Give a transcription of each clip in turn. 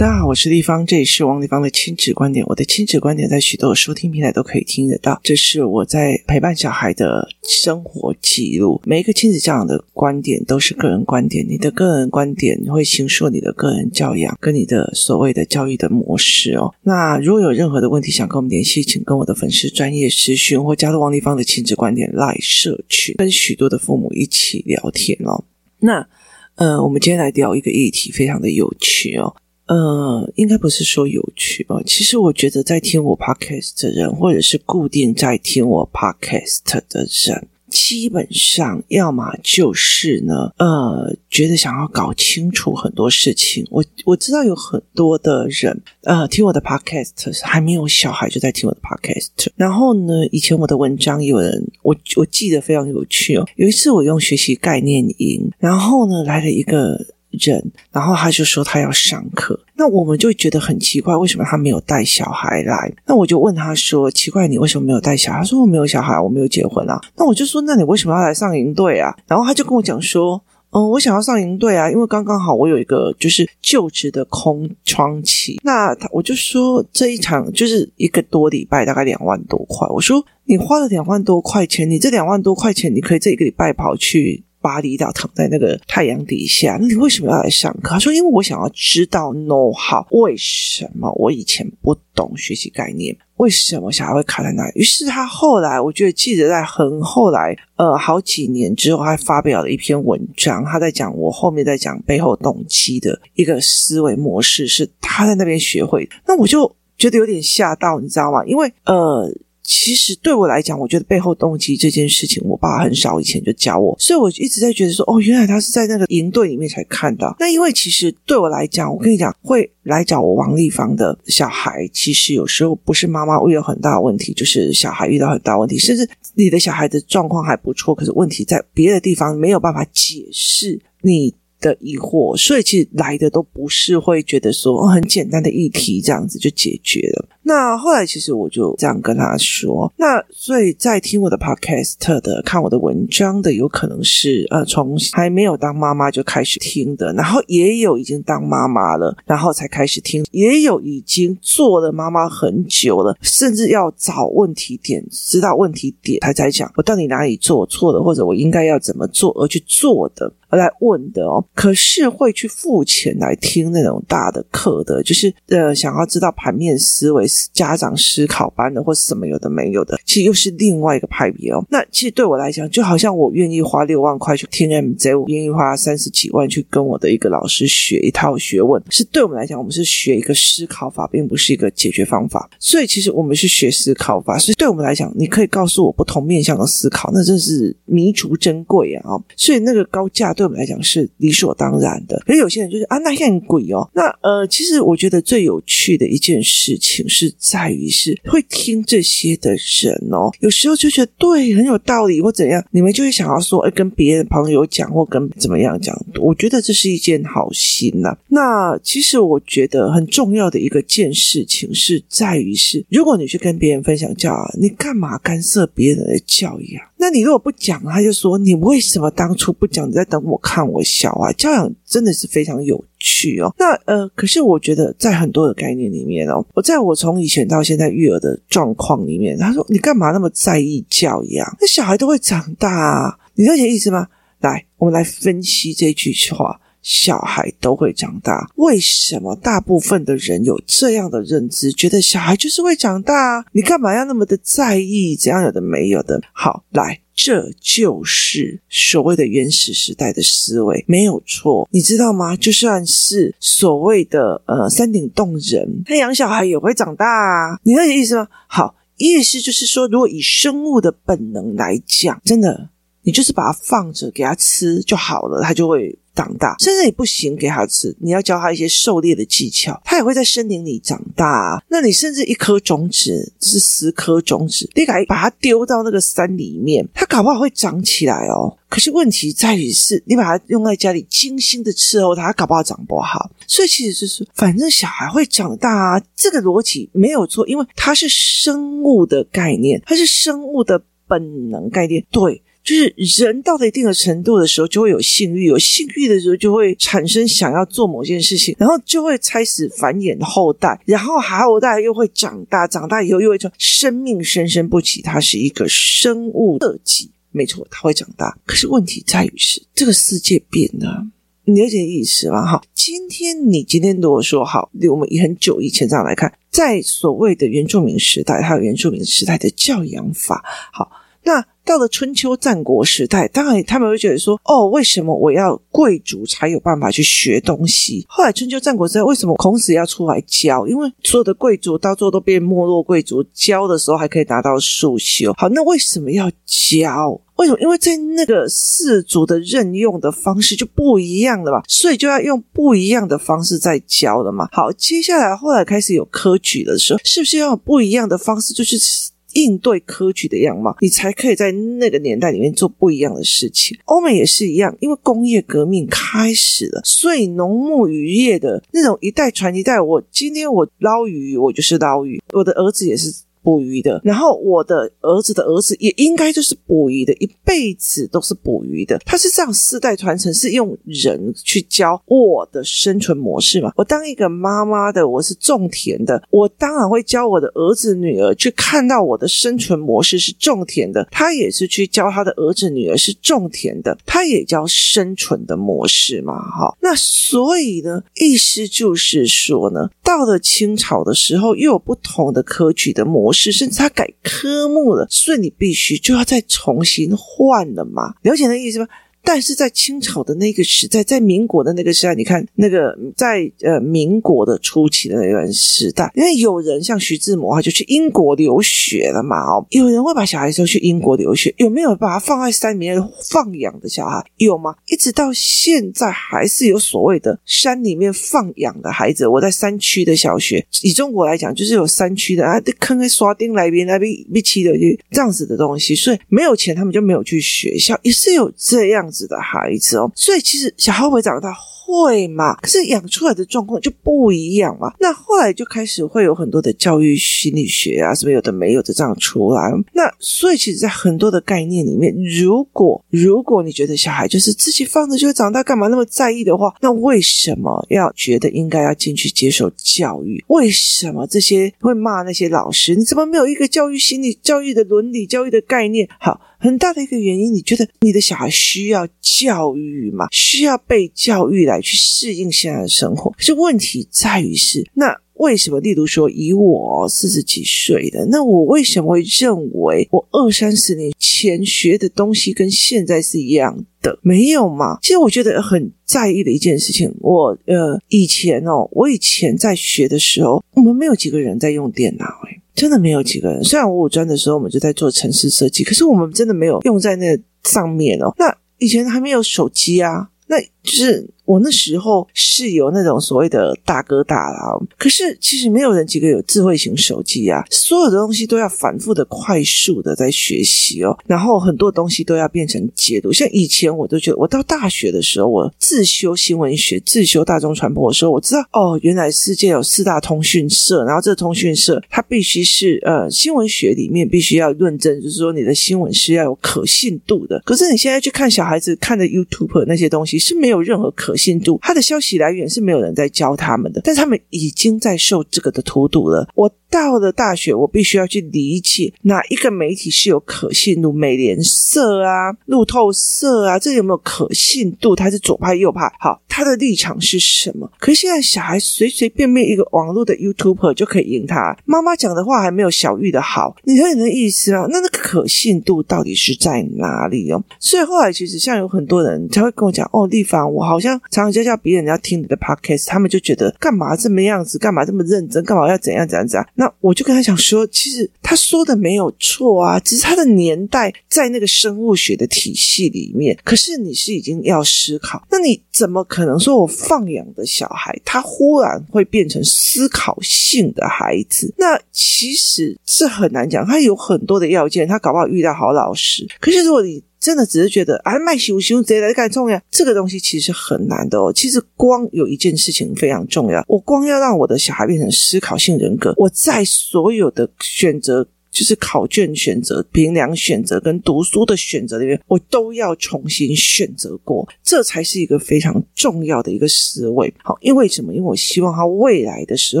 大家好，我是丽芳，这里是王立芳的亲子观点。我的亲子观点在许多收听平台都可以听得到。这是我在陪伴小孩的生活记录。每一个亲子教养的观点都是个人观点，你的个人观点会形塑你的个人教养跟你的所谓的教育的模式哦。那如果有任何的问题想跟我们联系，请跟我的粉丝专业咨询或加入王立芳的亲子观点 LINE 社群，跟许多的父母一起聊天哦。那呃，我们今天来聊一个议题，非常的有趣哦。呃，应该不是说有趣吧？其实我觉得在听我 podcast 的人，或者是固定在听我 podcast 的人，基本上要么就是呢，呃，觉得想要搞清楚很多事情。我我知道有很多的人，呃，听我的 podcast 还没有小孩就在听我的 podcast。然后呢，以前我的文章有人，我我记得非常有趣哦。有一次我用学习概念营，然后呢来了一个。人，然后他就说他要上课，那我们就觉得很奇怪，为什么他没有带小孩来？那我就问他说：“奇怪，你为什么没有带小孩？”他说：“我没有小孩，我没有结婚啊。”那我就说：“那你为什么要来上营队啊？”然后他就跟我讲说：“嗯，我想要上营队啊，因为刚刚好我有一个就是就职的空窗期。”那他我就说这一场就是一个多礼拜，大概两万多块。我说：“你花了两万多块钱，你这两万多块钱，你可以这一个礼拜跑去。”巴厘岛躺在那个太阳底下，那你为什么要来上课？他说：“因为我想要知道 know how，为什么我以前不懂学习概念，为什么小孩会卡在那里？”于是他后来，我觉得记得在很后来，呃，好几年之后，还发表了一篇文章，他在讲我后面在讲背后动机的一个思维模式，是他在那边学会。那我就觉得有点吓到，你知道吗？因为呃。其实对我来讲，我觉得背后动机这件事情，我爸很少以前就教我，所以我一直在觉得说，哦，原来他是在那个营队里面才看到。那因为其实对我来讲，我跟你讲，会来找我王立芳的小孩，其实有时候不是妈妈会有很大的问题，就是小孩遇到很大问题，甚至你的小孩的状况还不错，可是问题在别的地方没有办法解释你的疑惑，所以其实来的都不是会觉得说哦很简单的议题，这样子就解决了。那后来，其实我就这样跟他说。那所以在听我的 podcast 的、看我的文章的，有可能是呃，从还没有当妈妈就开始听的，然后也有已经当妈妈了，然后才开始听，也有已经做了妈妈很久了，甚至要找问题点，知道问题点，他才讲我到底哪里做错了，或者我应该要怎么做而去做的，而来问的哦。可是会去付钱来听那种大的课的，就是呃，想要知道盘面思维。家长思考班的，或是什么有的没有的，其实又是另外一个派别哦。那其实对我来讲，就好像我愿意花六万块去听 MJ，我愿意花三十几万去跟我的一个老师学一套学问，是对我们来讲，我们是学一个思考法，并不是一个解决方法。所以其实我们是学思考法，所以对我们来讲，你可以告诉我不同面向的思考，那真是弥足珍贵啊！哦，所以那个高价对我们来讲是理所当然的。可是有些人就是啊，那很贵哦。那呃，其实我觉得最有趣的一件事情是。在于是会听这些的人哦，有时候就觉得对，很有道理或怎样，你们就会想要说，哎，跟别人朋友讲或跟怎么样讲，我觉得这是一件好心呐。那其实我觉得很重要的一个件事情是在于是，如果你去跟别人分享教养，你干嘛干涉别人的教养？那你如果不讲，他就说你为什么当初不讲？你在等我看我小孩？教养真的是非常有趣哦。那呃，可是我觉得在很多的概念里面哦，我在我从以前到现在育儿的状况里面，他说你干嘛那么在意教养？那小孩都会长大啊，你了解意思吗？来，我们来分析这句话。小孩都会长大，为什么大部分的人有这样的认知，觉得小孩就是会长大啊？你干嘛要那么的在意？怎样有的没有的？好，来，这就是所谓的原始时代的思维，没有错，你知道吗？就算是所谓的呃山顶洞人，他养小孩也会长大啊，你那个意思吗？好，意思就是说，如果以生物的本能来讲，真的，你就是把它放着给他吃就好了，他就会。长大，甚至你不行给他吃，你要教他一些狩猎的技巧，他也会在森林里长大啊。那你甚至一颗种子是十颗种子，你敢把它丢到那个山里面，它搞不好会长起来哦。可是问题在于是，你把它用在家里精心的伺候它，它搞不好长不好。所以其实就是，反正小孩会长大啊，这个逻辑没有错，因为它是生物的概念，它是生物的本能概念，对。就是人到了一定的程度的时候，就会有性欲，有性欲的时候就会产生想要做某件事情，然后就会开始繁衍后代，然后后代又会长大，长大以后又会说生命生生不息，它是一个生物特辑，没错，它会长大。可是问题在于是这个世界变了，你了解意思吗？哈，今天你今天如果说好，我们以很久以前这样来看，在所谓的原住民时代，还有原住民时代的教养法，好。那到了春秋战国时代，当然他们会觉得说：“哦，为什么我要贵族才有办法去学东西？”后来春秋战国时代，为什么孔子要出来教？因为所有的贵族到最后都变没落贵族，教的时候还可以达到束修。好，那为什么要教？为什么？因为在那个士族的任用的方式就不一样了嘛，所以就要用不一样的方式在教了嘛。好，接下来后来开始有科举的时候，是不是要用不一样的方式？就是。应对科举的样貌，你才可以在那个年代里面做不一样的事情。欧美也是一样，因为工业革命开始了，所以农牧渔业的那种一代传一代。我今天我捞鱼，我就是捞鱼，我的儿子也是。捕鱼的，然后我的儿子的儿子也应该就是捕鱼的，一辈子都是捕鱼的。他是这样世代传承，是用人去教我的生存模式嘛？我当一个妈妈的，我是种田的，我当然会教我的儿子女儿去看到我的生存模式是种田的，他也是去教他的儿子女儿是种田的，他也教生存的模式嘛？哈，那所以呢，意思就是说呢，到了清朝的时候，又有不同的科举的模式。是，甚至他改科目了，所以你必须就要再重新换了嘛？了解那意思吗？但是在清朝的那个时代，在民国的那个时代，你看那个在呃民国的初期的那段时代，因为有人像徐志摩，他就去英国留学了嘛。哦，有人会把小孩说去英国留学，有没有把他放在山里面放养的小孩？有吗？一直到现在还是有所谓的山里面放养的孩子。我在山区的小学，以中国来讲，就是有山区的啊，坑坑刷钉来边来边一起的这样子的东西，所以没有钱，他们就没有去学校，也是有这样子的孩子哦，所以其实小孩会长大会嘛，可是养出来的状况就不一样嘛。那后来就开始会有很多的教育心理学啊，什么有的没有的这样出来。那所以其实，在很多的概念里面，如果如果你觉得小孩就是自己放着就会长大，干嘛那么在意的话，那为什么要觉得应该要进去接受教育？为什么这些会骂那些老师？你怎么没有一个教育心理、教育的伦理、教育的概念？好。很大的一个原因，你觉得你的小孩需要教育吗？需要被教育来去适应现在的生活？可是问题在于是，那为什么？例如说，以我四十几岁的，那我为什么会认为我二三十年前学的东西跟现在是一样的？没有吗？其实我觉得很在意的一件事情，我呃以前哦，我以前在学的时候，我们没有几个人在用电脑，诶真的没有几个人。虽然我五专的时候我们就在做城市设计，可是我们真的没有用在那上面哦。那以前还没有手机啊，那就是。我那时候是有那种所谓的大哥大啦，可是其实没有人几个有智慧型手机啊，所有的东西都要反复的、快速的在学习哦，然后很多东西都要变成解读。像以前我都觉得，我到大学的时候，我自修新闻学、自修大众传播的时候，我知道哦，原来世界有四大通讯社，然后这通讯社它必须是呃新闻学里面必须要论证，就是说你的新闻是要有可信度的。可是你现在去看小孩子看的 YouTube 那些东西是没有任何可信度，他的消息来源是没有人在教他们的，但是他们已经在受这个的荼毒了。我。到了大学，我必须要去理解哪一个媒体是有可信度，美联社啊、路透社啊，这有没有可信度？它是左派右派？好，他的立场是什么？可是现在小孩随随便便一个网络的 YouTuber 就可以赢他，妈妈讲的话还没有小玉的好，你说你的意思啊？那那个可信度到底是在哪里哦？所以后来其实像有很多人他会跟我讲哦，丽芳，我好像常常教教别人要听你的 Podcast，他们就觉得干嘛这么样子，干嘛这么认真，干嘛要怎样怎样怎样？那我就跟他讲说，其实他说的没有错啊，只是他的年代在那个生物学的体系里面。可是你是已经要思考，那你怎么可能说我放养的小孩，他忽然会变成思考性的孩子？那其实是很难讲，他有很多的要件，他搞不好遇到好老师。可是如果你真的只是觉得啊，卖熊熊贼来干重要，这个东西其实很难的哦。其实光有一件事情非常重要，我光要让我的小孩变成思考性人格，我在所有的选择就是考卷选择、评量选择跟读书的选择里面，我都要重新选择过，这才是一个非常重要的一个思维。好，因为什么？因为我希望他未来的时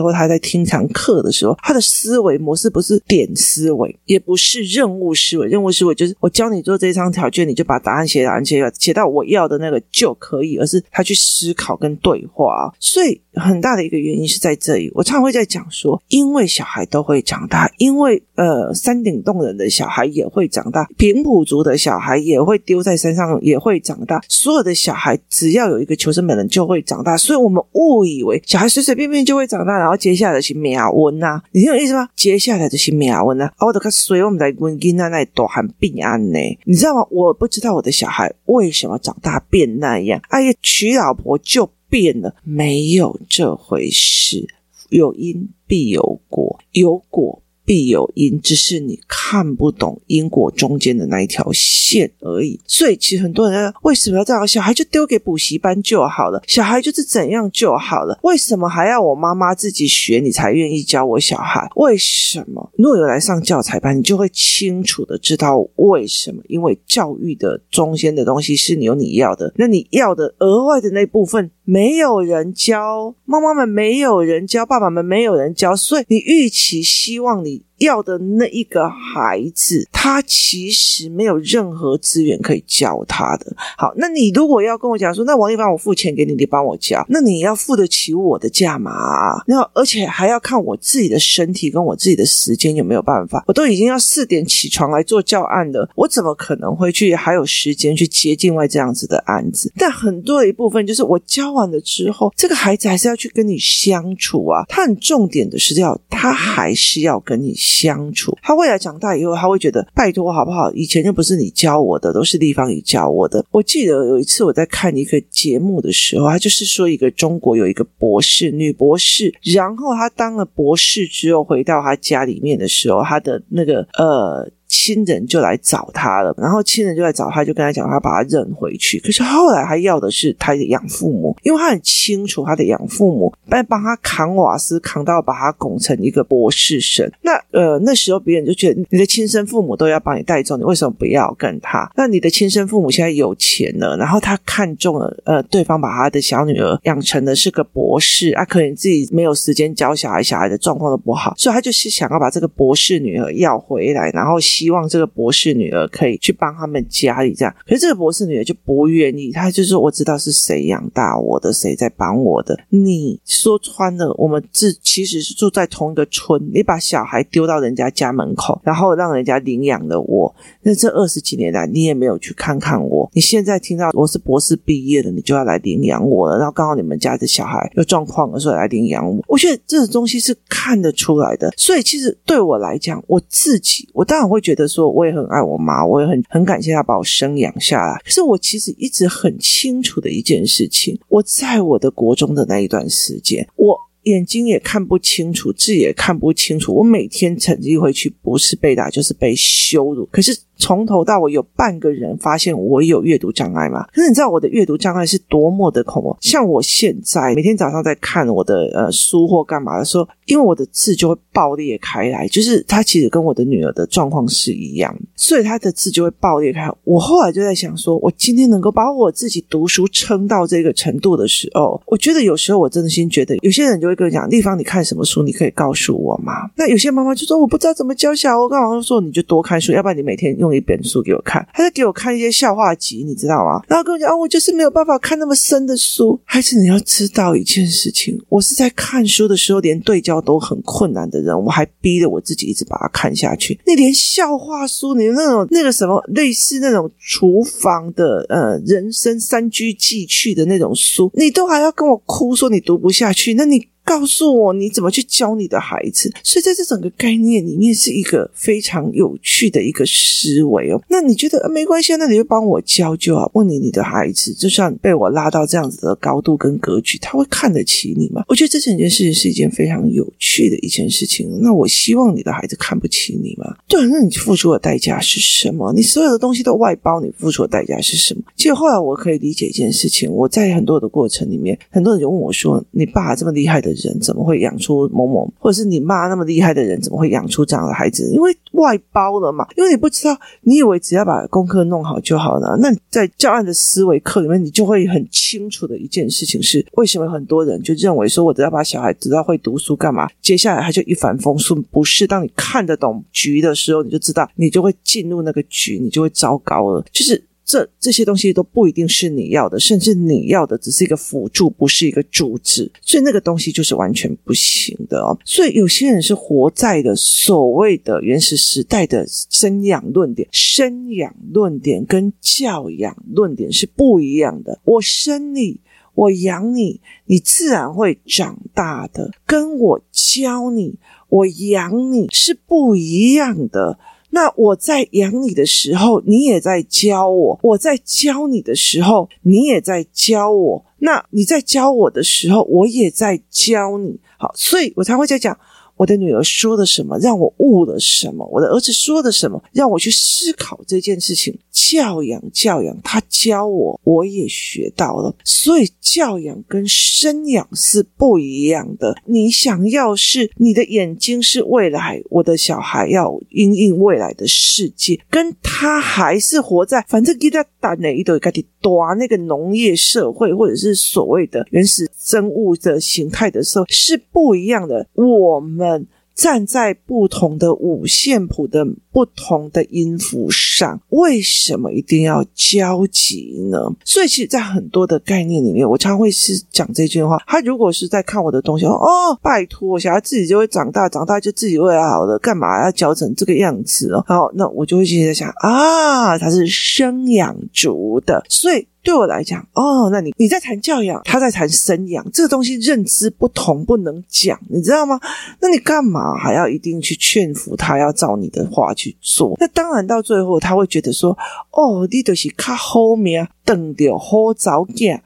候，他在听堂课的时候，他的思维模式不是点思维，也不是任务思维。任务思维就是我教你做这张考卷，你就把答案写答案写写到我要的那个就可以，而是他去思考跟对话。所以很大的一个原因是在这里。我常常会在讲说，因为小孩都会长大，因为呃，山顶洞人的小孩也会长大，平埔族的小孩也会丢在山上，也会长大。所有的小孩只要有一个求生本能，就会长大。所以我们误以为小孩随随便便就会长大，然后接下来的是命运呐，你听我意思吗？接下来的是命运呐。我的个随我们来问囡仔那多含病安呢？你知道吗？我不知道我的小孩为什么长大变那样。哎呀，娶老婆就变了，没有这回事。有因必有果，有果。必有因，只是你看不懂因果中间的那一条线而已。所以，其实很多人为什么要这样？小孩就丢给补习班就好了，小孩就是怎样就好了。为什么还要我妈妈自己学，你才愿意教我小孩？为什么？如果有来上教材班，你就会清楚的知道为什么。因为教育的中间的东西是你有你要的，那你要的额外的那部分没有人教，妈妈们没有人教，爸爸们没有人教，所以你预期希望你。really 要的那一个孩子，他其实没有任何资源可以教他的。好，那你如果要跟我讲说，那王一凡，我付钱给你，你帮我教，那你要付得起我的价码，那而且还要看我自己的身体跟我自己的时间有没有办法。我都已经要四点起床来做教案了，我怎么可能会去还有时间去接境外这样子的案子？但很多一部分就是我教完了之后，这个孩子还是要去跟你相处啊。他很重点的是要，他还是要跟你。相处，他未来长大以后，他会觉得拜托好不好？以前就不是你教我的，都是地方你教我的。我记得有一次我在看一个节目的时候，他就是说一个中国有一个博士，女博士，然后她当了博士之后回到她家里面的时候，她的那个呃。亲人就来找他了，然后亲人就来找他，就跟他讲，他把他认回去。可是后来他要的是他的养父母，因为他很清楚他的养父母在帮他扛瓦斯，扛到把他拱成一个博士生。那呃那时候别人就觉得你的亲生父母都要帮你带走，你为什么不要跟他？那你的亲生父母现在有钱了，然后他看中了呃对方把他的小女儿养成的是个博士啊，可能自己没有时间教小孩，小孩的状况都不好，所以他就是想要把这个博士女儿要回来，然后。希望这个博士女儿可以去帮他们家里这样，可是这个博士女儿就不愿意，她就说：“我知道是谁养大我的，谁在帮我的。你说穿了，我们这其实是住在同一个村，你把小孩丢到人家家门口，然后让人家领养了我。那这二十几年来，你也没有去看看我。你现在听到我是博士毕业的，你就要来领养我了。然后刚好你们家的小孩有状况了，所以来领养我。我觉得这种东西是看得出来的。所以其实对我来讲，我自己我当然会觉。觉得说我也很爱我妈，我也很很感谢她把我生养下来。可是我其实一直很清楚的一件事情，我在我的国中的那一段时间，我眼睛也看不清楚，字也看不清楚。我每天成绩回去不是被打就是被羞辱。可是。从头到尾有半个人发现我有阅读障碍吗？可是你知道我的阅读障碍是多么的恐怖？像我现在每天早上在看我的呃书或干嘛的时候，因为我的字就会爆裂开来，就是它其实跟我的女儿的状况是一样，所以她的字就会爆裂开。我后来就在想说，我今天能够把我自己读书撑到这个程度的时候，我觉得有时候我真的心觉得，有些人就会跟我讲，丽芳，你看什么书？你可以告诉我吗？那有些妈妈就说，我不知道怎么教小孩，我干嘛说你就多看书，要不然你每天用。一本书给我看，他在给我看一些笑话集，你知道吗？然后跟我讲啊，我就是没有办法看那么深的书。孩子，你要知道一件事情，我是在看书的时候连对焦都很困难的人，我还逼着我自己一直把它看下去。你连笑话书，你那种那个什么类似那种厨房的呃人生三居记趣的那种书，你都还要跟我哭说你读不下去，那你。告诉我你怎么去教你的孩子，所以在这整个概念里面是一个非常有趣的一个思维哦。那你觉得没关系，那你就帮我教就好。问你，你的孩子就算被我拉到这样子的高度跟格局，他会看得起你吗？我觉得这整件事情是一件非常有趣的一件事情。那我希望你的孩子看不起你吗？对，那你付出的代价是什么？你所有的东西都外包，你付出的代价是什么？其实后来我可以理解一件事情，我在很多的过程里面，很多人就问我说：“你爸这么厉害的。”人怎么会养出某某，或者是你妈那么厉害的人怎么会养出这样的孩子？因为外包了嘛，因为你不知道，你以为只要把功课弄好就好了。那在教案的思维课里面，你就会很清楚的一件事情是：为什么很多人就认为说，我只要把小孩知道会读书干嘛，接下来他就一帆风顺？不是，当你看得懂局的时候，你就知道，你就会进入那个局，你就会糟糕了。就是。这这些东西都不一定是你要的，甚至你要的只是一个辅助，不是一个主旨，所以那个东西就是完全不行的哦。所以有些人是活在的所谓的原始时代的生养论点，生养论点跟教养论点是不一样的。我生你，我养你，你自然会长大的，跟我教你，我养你是不一样的。那我在养你的时候，你也在教我；我在教你的时候，你也在教我。那你在教我的时候，我也在教你。好，所以我才会在讲。我的女儿说了什么，让我悟了什么？我的儿子说了什么，让我去思考这件事情。教养，教养，他教我，我也学到了。所以教养跟生养是不一样的。你想要是你的眼睛是未来，我的小孩要因应未来的世界，跟他还是活在反正给他打哪一朵该的多那个农业社会，或者是所谓的原始生物的形态的时候是不一样的。我们。站在不同的五线谱的不同的音符上，为什么一定要交集呢？所以，其实，在很多的概念里面，我常会是讲这句话。他如果是在看我的东西，哦，拜托，小孩自己就会长大，长大就自己会好了，干嘛要教成这个样子哦？好，那我就会接着想啊，他是生养族的，所以。对我来讲，哦，那你你在谈教养，他在谈生养，这个东西认知不同，不能讲，你知道吗？那你干嘛还要一定去劝服他要照你的话去做？那当然到最后他会觉得说，哦，你就是卡后面等着好早见。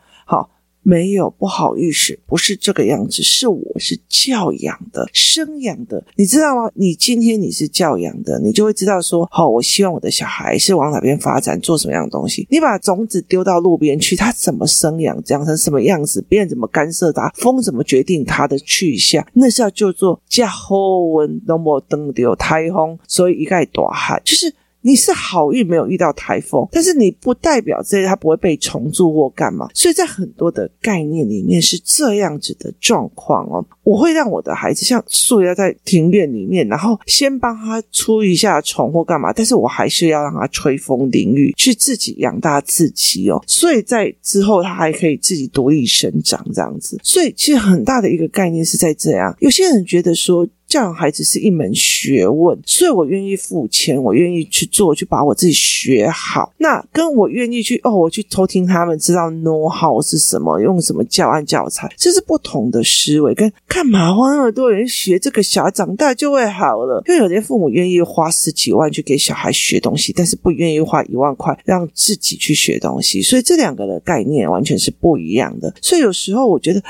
没有，不好意思，不是这个样子，是我是教养的、生养的，你知道吗？你今天你是教养的，你就会知道说，好、我希望我的小孩是往哪边发展，做什么样的东西。你把种子丢到路边去，他怎么生养，长成什么样子，别人怎么干涉他，风怎么决定他的去向，那是要叫做叫好运，那么等到台风，所以一概大旱，就是。你是好运没有遇到台风，但是你不代表这些它不会被虫蛀或干嘛，所以在很多的概念里面是这样子的状况哦。我会让我的孩子像树要在庭院里面，然后先帮他出一下虫或干嘛，但是我还是要让他吹风淋雨，去自己养大自己哦。所以在之后他还可以自己独立生长这样子。所以其实很大的一个概念是在这样。有些人觉得说。教养孩子是一门学问，所以我愿意付钱，我愿意去做，去把我自己学好。那跟我愿意去哦，我去偷听他们，知道 know how 是什么，用什么教案教材，这是不同的思维。跟干嘛花那么多人学这个，小孩长大就会好了？因为有些父母愿意花十几万去给小孩学东西，但是不愿意花一万块让自己去学东西，所以这两个的概念完全是不一样的。所以有时候我觉得。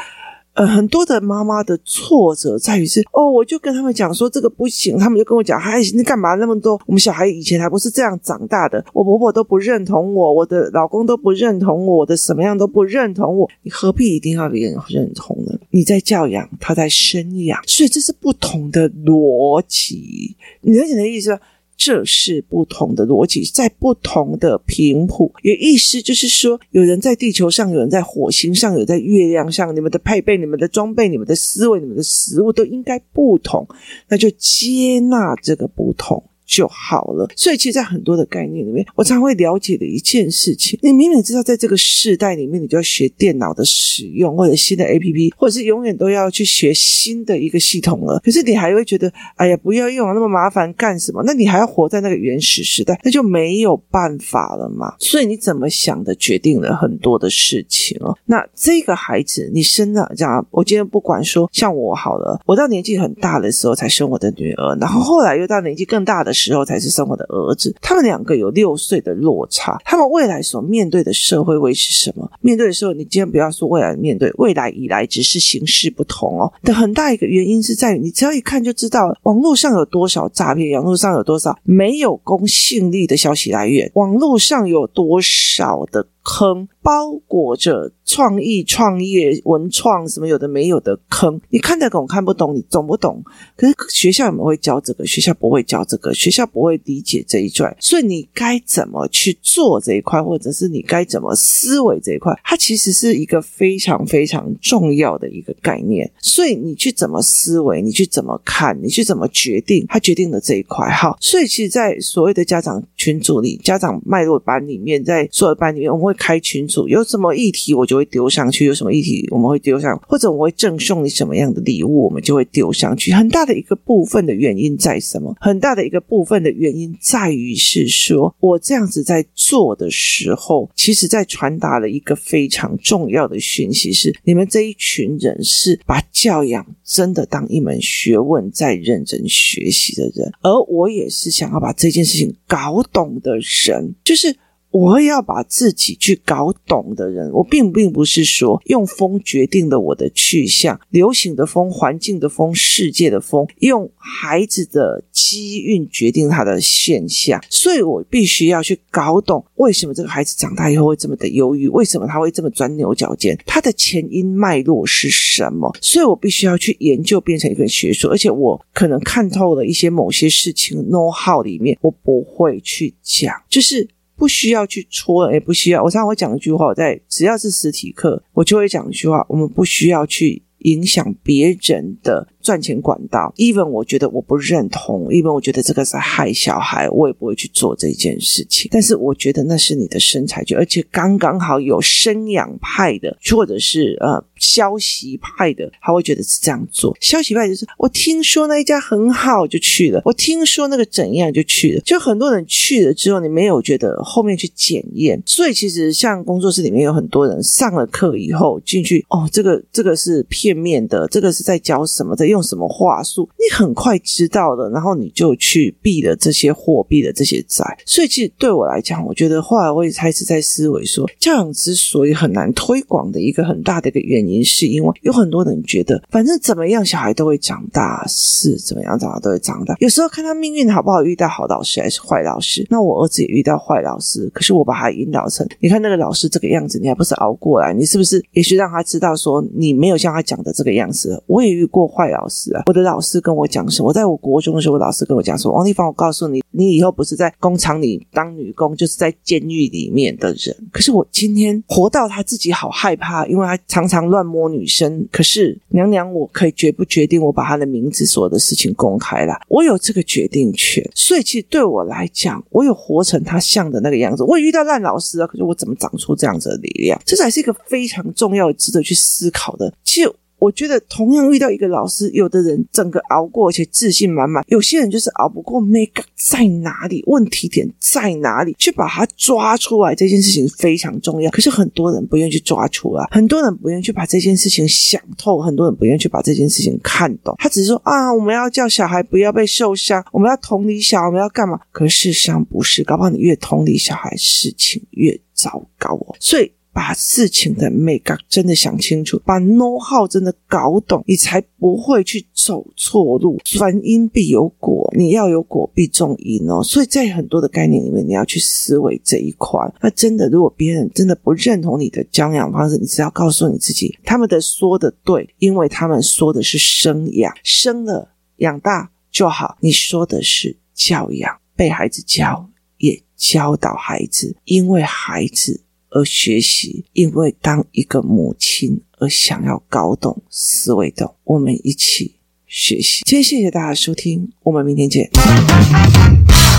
呃，很多的妈妈的挫折在于是，哦，我就跟他们讲说这个不行，他们就跟我讲，哎，你干嘛那么多？我们小孩以前还不是这样长大的，我婆婆都不认同我，我的老公都不认同我，我的什么样都不认同我，你何必一定要别人认同呢？你在教养，他在生养，所以这是不同的逻辑，你理解的意思？这是不同的逻辑，在不同的频谱，也意思就是说，有人在地球上，有人在火星上，有在月亮上，你们的配备、你们的装备、你们的思维、你们的食物都应该不同，那就接纳这个不同。就好了。所以，其实，在很多的概念里面，我常会了解的一件事情：你明明知道，在这个世代里面，你就要学电脑的使用，或者新的 APP，或者是永远都要去学新的一个系统了。可是，你还会觉得，哎呀，不要用，那么麻烦干什么？那你还要活在那个原始时代，那就没有办法了嘛。所以，你怎么想的，决定了很多的事情哦。那这个孩子，你生了这样，我今天不管说，像我好了，我到年纪很大的时候才生我的女儿，然后后来又到年纪更大的。时候才是生活的儿子，他们两个有六岁的落差，他们未来所面对的社会会是什么？面对的时候，你今天不要说未来面对，未来以来只是形式不同哦。的很大一个原因是在于，你只要一看就知道，网络上有多少诈骗，网络上有多少没有公信力的消息来源，网络上有多少的。坑，包裹着创意、创业、文创什么有的没有的坑。你看得懂，看不懂，你懂不懂？可是学校有没有会教这个？学校不会教这个，学校不会理解这一块。所以你该怎么去做这一块，或者是你该怎么思维这一块？它其实是一个非常非常重要的一个概念。所以你去怎么思维，你去怎么看，你去怎么决定，它决定了这一块。好，所以其实，在所谓的家长群组里，家长脉络班里面，在所有班里面，我会开群组，有什么议题我就会丢上去，有什么议题我们会丢上，或者我会赠送你什么样的礼物，我们就会丢上去。很大的一个部分的原因在什么？很大的一个部分的原因在于是说，我这样子在做的时候，其实在传达了一个非常重要的讯息是：是你们这一群人是把教养真的当一门学问在认真学习的人，而我也是想要把这件事情搞懂的人，就是。我要把自己去搞懂的人，我并并不是说用风决定了我的去向，流行的风、环境的风、世界的风，用孩子的机运决定他的现象，所以我必须要去搞懂为什么这个孩子长大以后会这么的忧郁，为什么他会这么钻牛角尖，他的前因脉络是什么？所以我必须要去研究，变成一个学术，而且我可能看透了一些某些事情，know how 里面我不会去讲，就是。不需要去戳，也不需要。我常常会讲一句话，在只要是实体课，我就会讲一句话：我们不需要去影响别人的赚钱管道，even 我觉得我不认同，even 我觉得这个是害小孩，我也不会去做这件事情。但是我觉得那是你的身材，就，而且刚刚好有生养派的，或者是呃消息派的，他会觉得是这样做。消息派就是我听说那一家很好就去了，我听说那个怎样就去了。就很多人去了之后，你没有觉得后面去检验。所以其实像工作室里面有很多人上了课以后进去，哦，这个这个是片面的，这个是在教什么的。用什么话术？你很快知道了，然后你就去避了这些货币的这些债。所以，其实对我来讲，我觉得后来我也开始在思维说，教养之所以很难推广的一个很大的一个原因，是因为有很多人觉得，反正怎么样，小孩都会长大，是怎么样，长大都会长大。有时候看他命运好不好，遇到好老师还是坏老师。那我儿子也遇到坏老师，可是我把他引导成，你看那个老师这个样子，你还不是熬过来？你是不是也许让他知道说，你没有像他讲的这个样子？我也遇过坏老。老师啊，我的老师跟我讲说，我在我国中的时候，我老师跟我讲说，王丽芳，我告诉你，你以后不是在工厂里当女工，就是在监狱里面的人。可是我今天活到他自己好害怕，因为他常常乱摸女生。可是娘娘，我可以决不决定我把他的名字所有的事情公开了，我有这个决定权。所以其实对我来讲，我有活成他像的那个样子。我也遇到烂老师啊，可是我怎么长出这样子的力量？这才是一个非常重要、值得去思考的。其实。我觉得同样遇到一个老师，有的人整个熬过，而且自信满满；有些人就是熬不过。make 在哪里？问题点在哪里？去把它抓出来，这件事情非常重要。可是很多人不愿意去抓出来，很多人不愿意去把这件事情想透，很多人不愿意去把这件事情看懂。他只是说啊，我们要叫小孩不要被受伤，我们要同理小孩，我们要干嘛？可是事实上不是，搞不好你越同理小孩，事情越糟糕哦。所以。把事情的眉角真的想清楚，把 know how 真的搞懂，你才不会去走错路。凡因必有果，你要有果必种因哦。所以在很多的概念里面，你要去思维这一块。那真的，如果别人真的不认同你的教养方式，你只要告诉你自己，他们的说的对，因为他们说的是生养，生了养大就好。你说的是教养，被孩子教，也教导孩子，因为孩子。而学习，因为当一个母亲而想要搞懂、思维的，我们一起学习。今天谢谢大家收听，我们明天见。